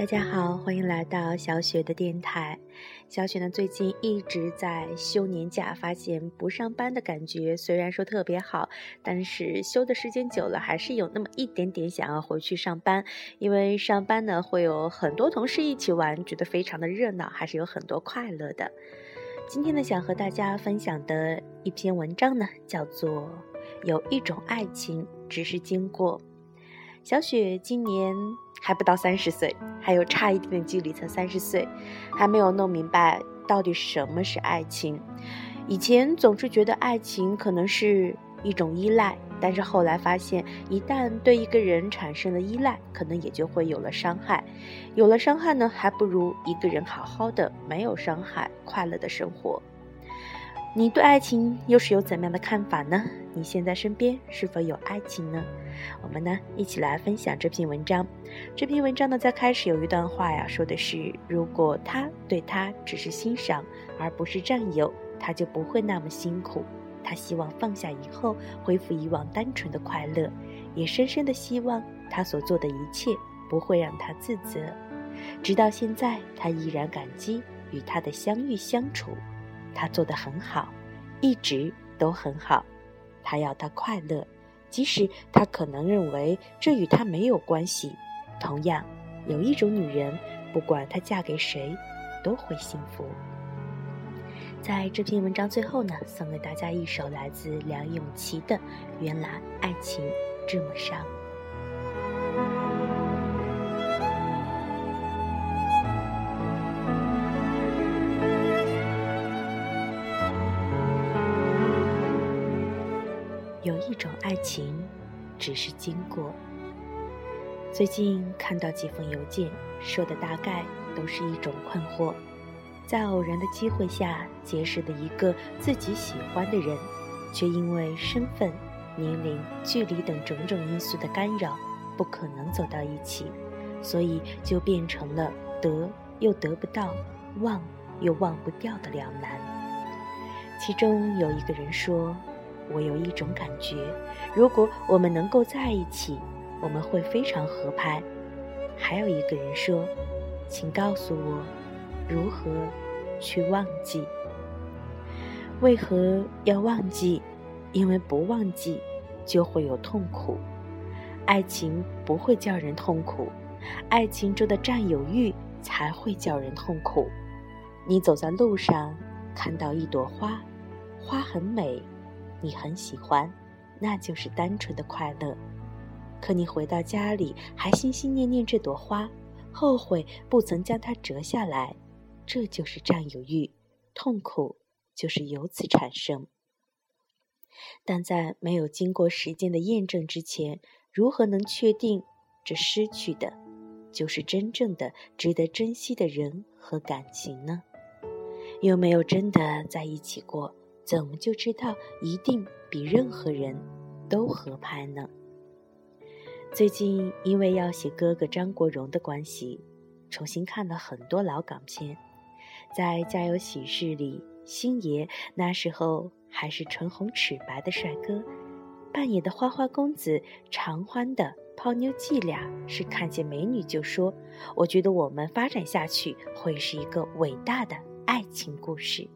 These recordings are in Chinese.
大家好，欢迎来到小雪的电台。小雪呢，最近一直在休年假，发现不上班的感觉虽然说特别好，但是休的时间久了，还是有那么一点点想要回去上班。因为上班呢，会有很多同事一起玩，觉得非常的热闹，还是有很多快乐的。今天呢，想和大家分享的一篇文章呢，叫做《有一种爱情只是经过》。小雪今年。还不到三十岁，还有差一点点距离，才三十岁，还没有弄明白到底什么是爱情。以前总是觉得爱情可能是一种依赖，但是后来发现，一旦对一个人产生了依赖，可能也就会有了伤害。有了伤害呢，还不如一个人好好的，没有伤害，快乐的生活。你对爱情又是有怎样的看法呢？你现在身边是否有爱情呢？我们呢一起来分享这篇文章。这篇文章呢在开始有一段话呀，说的是：如果他对他只是欣赏而不是占有，他就不会那么辛苦。他希望放下以后恢复以往单纯的快乐，也深深的希望他所做的一切不会让他自责。直到现在，他依然感激与他的相遇相处。他做得很好，一直都很好。他要他快乐，即使他可能认为这与他没有关系。同样，有一种女人，不管她嫁给谁，都会幸福。在这篇文章最后呢，送给大家一首来自梁咏琪的《原来爱情这么伤》。种爱情，只是经过。最近看到几封邮件，说的大概都是一种困惑：在偶然的机会下结识的一个自己喜欢的人，却因为身份、年龄、距离等种种因素的干扰，不可能走到一起，所以就变成了得又得不到，忘又忘不掉的两难。其中有一个人说。我有一种感觉，如果我们能够在一起，我们会非常合拍。还有一个人说：“请告诉我，如何去忘记？为何要忘记？因为不忘记就会有痛苦。爱情不会叫人痛苦，爱情中的占有欲才会叫人痛苦。你走在路上，看到一朵花，花很美。”你很喜欢，那就是单纯的快乐。可你回到家里还心心念念这朵花，后悔不曾将它折下来，这就是占有欲，痛苦就是由此产生。但在没有经过时间的验证之前，如何能确定这失去的，就是真正的值得珍惜的人和感情呢？又没有真的在一起过。怎么就知道一定比任何人都合拍呢？最近因为要写哥哥张国荣的关系，重新看了很多老港片。在《家有喜事》里，星爷那时候还是唇红齿白的帅哥，扮演的花花公子常欢的泡妞伎俩是看见美女就说：“我觉得我们发展下去会是一个伟大的爱情故事。”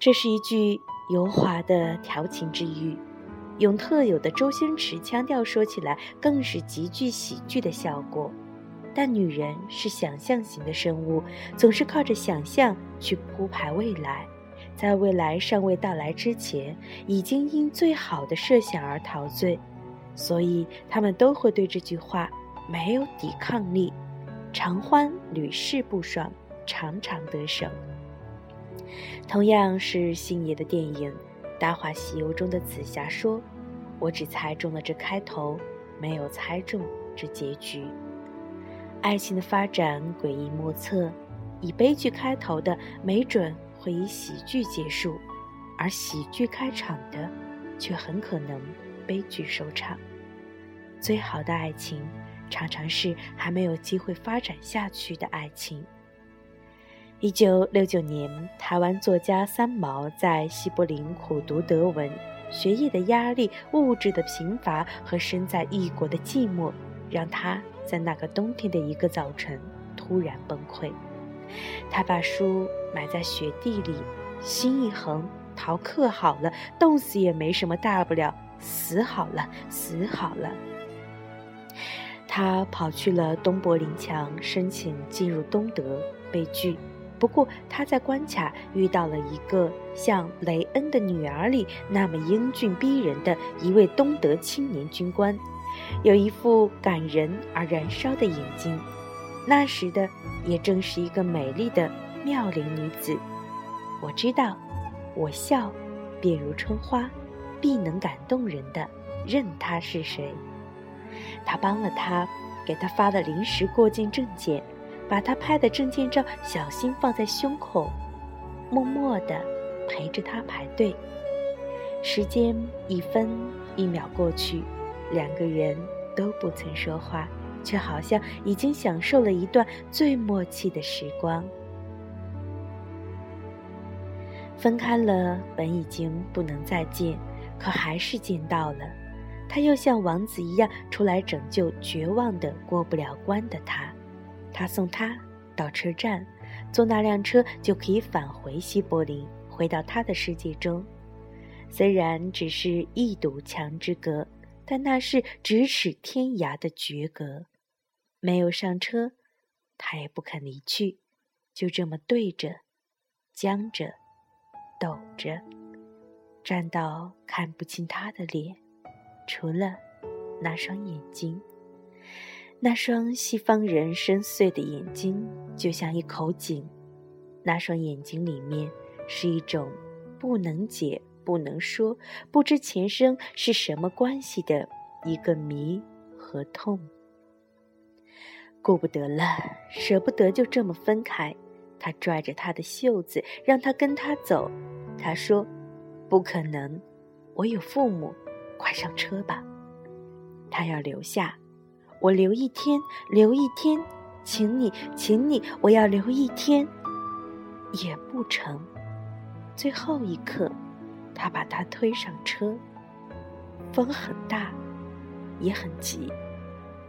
这是一句油滑的调情之语，用特有的周星驰腔调说起来，更是极具喜剧的效果。但女人是想象型的生物，总是靠着想象去铺排未来，在未来尚未到来之前，已经因最好的设想而陶醉，所以他们都会对这句话没有抵抗力，常欢屡试不爽，常常得手。同样是星爷的电影《大话西游》中的紫霞说：“我只猜中了这开头，没有猜中这结局。爱情的发展诡异莫测，以悲剧开头的，没准会以喜剧结束；而喜剧开场的，却很可能悲剧收场。最好的爱情，常常是还没有机会发展下去的爱情。”一九六九年，台湾作家三毛在西柏林苦读德文，学业的压力、物质的贫乏和身在异国的寂寞，让他在那个冬天的一个早晨突然崩溃。他把书埋在雪地里，心一横，逃课好了，冻死也没什么大不了，死好了，死好了。他跑去了东柏林墙，申请进入东德，被拒。不过他在关卡遇到了一个像雷恩的女儿里那么英俊逼人的一位东德青年军官，有一副感人而燃烧的眼睛。那时的也正是一个美丽的妙龄女子。我知道，我笑，便如春花，必能感动人的，任他是谁。他帮了他，给他发了临时过境证件，把他拍的证件照小心放在胸口，默默地陪着他排队。时间一分一秒过去，两个人都不曾说话，却好像已经享受了一段最默契的时光。分开了，本已经不能再见，可还是见到了。他又像王子一样出来拯救绝望的过不了关的他，他送他到车站，坐那辆车就可以返回西柏林，回到他的世界中。虽然只是一堵墙之隔，但那是咫尺天涯的绝隔。没有上车，他也不肯离去，就这么对着，僵着，抖着，站到看不清他的脸。除了那双眼睛，那双西方人深邃的眼睛，就像一口井。那双眼睛里面是一种不能解、不能说、不知前生是什么关系的一个谜和痛。顾不得了，舍不得就这么分开。他拽着他的袖子，让他跟他走。他说：“不可能，我有父母。”快上车吧，他要留下，我留一天，留一天，请你，请你，我要留一天，也不成。最后一刻，他把他推上车，风很大，也很急，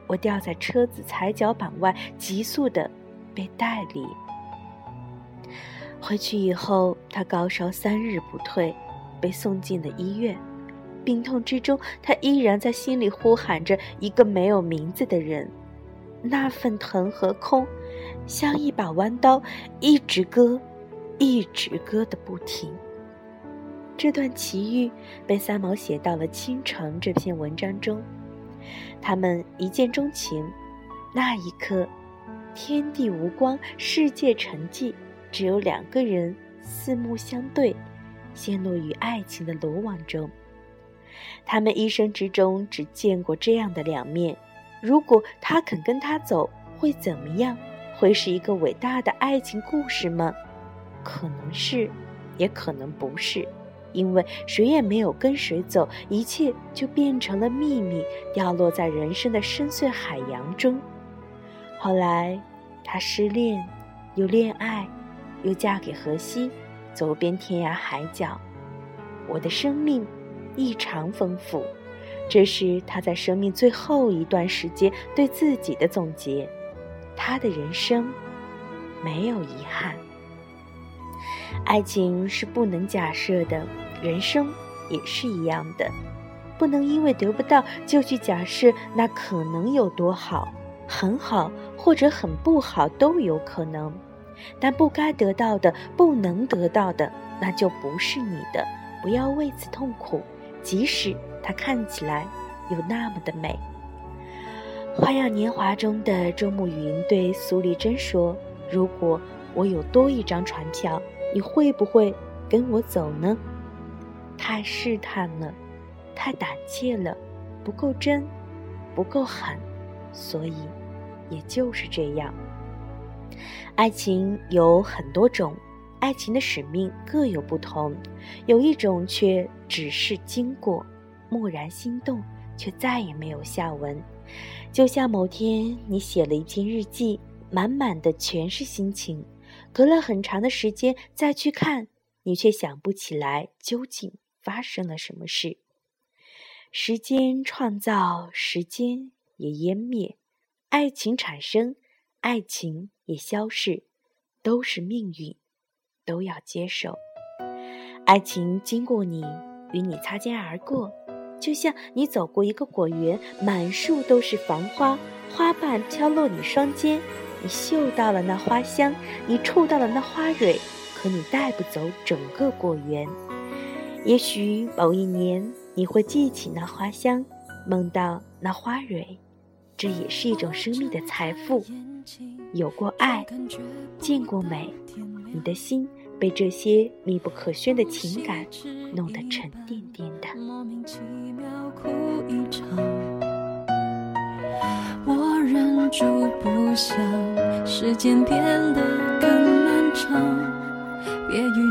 我掉在车子踩脚板外，急速的被带离。回去以后，他高烧三日不退，被送进了医院。病痛之中，他依然在心里呼喊着一个没有名字的人。那份疼和空，像一把弯刀，一直割，一直割的不停。这段奇遇被三毛写到了《倾城》这篇文章中。他们一见钟情，那一刻，天地无光，世界沉寂，只有两个人四目相对，陷落于爱情的罗网中。他们一生之中只见过这样的两面。如果他肯跟他走，会怎么样？会是一个伟大的爱情故事吗？可能是，也可能不是，因为谁也没有跟谁走，一切就变成了秘密，掉落在人生的深邃海洋中。后来，他失恋，又恋爱，又嫁给荷西，走遍天涯海角。我的生命。异常丰富，这是他在生命最后一段时间对自己的总结。他的人生没有遗憾。爱情是不能假设的，人生也是一样的，不能因为得不到就去假设那可能有多好，很好或者很不好都有可能。但不该得到的、不能得到的，那就不是你的，不要为此痛苦。即使它看起来有那么的美，《花样年华》中的周慕云对苏丽珍说：“如果我有多一张船票，你会不会跟我走呢？”太试探了，太胆怯了，不够真，不够狠，所以，也就是这样。爱情有很多种。爱情的使命各有不同，有一种却只是经过，蓦然心动，却再也没有下文。就像某天你写了一篇日记，满满的全是心情，隔了很长的时间再去看，你却想不起来究竟发生了什么事。时间创造，时间也湮灭，爱情产生，爱情也消逝，都是命运，都要接受。爱情经过你，与你擦肩而过，就像你走过一个果园，满树都是繁花，花瓣飘落你双肩，你嗅到了那花香，你触到了那花蕊，可你带不走整个果园。也许某一年，你会记起那花香，梦到那花蕊，这也是一种生命的财富。有过爱，见过美，你的心被这些密不可宣的情感弄得沉甸甸的。莫名其妙哭一场我忍住不想时间变得更漫长，别与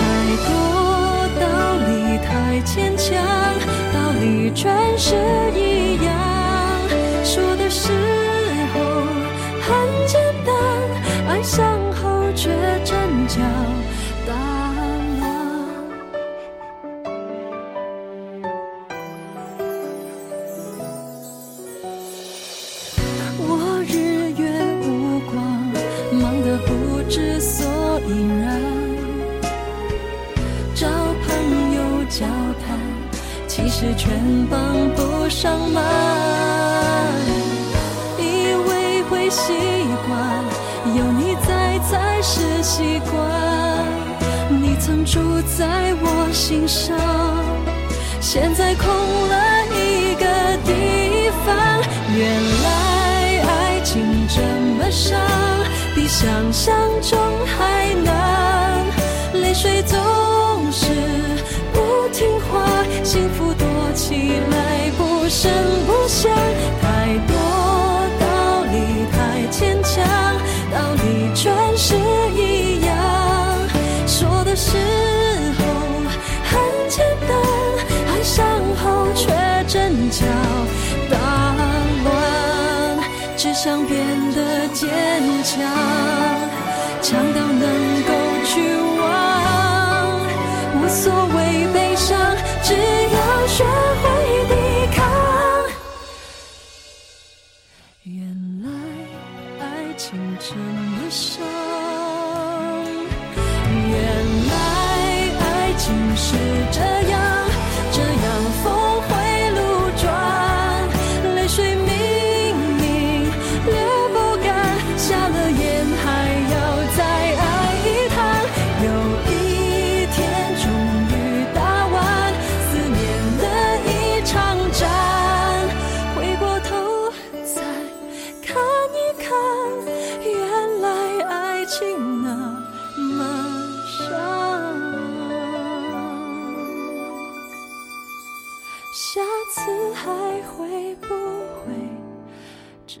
全是一其实全帮不上忙。以为会习惯，有你在才是习惯。你曾住在我心上，现在空了一个地方。原来爱情这么伤，比想象中还真不想。太多道理太牵强，道理全是一样。说的时候很简单，爱上后却真叫大乱。只想变得坚强，强到能够去忘，无所谓。悲伤这下次还会不会这？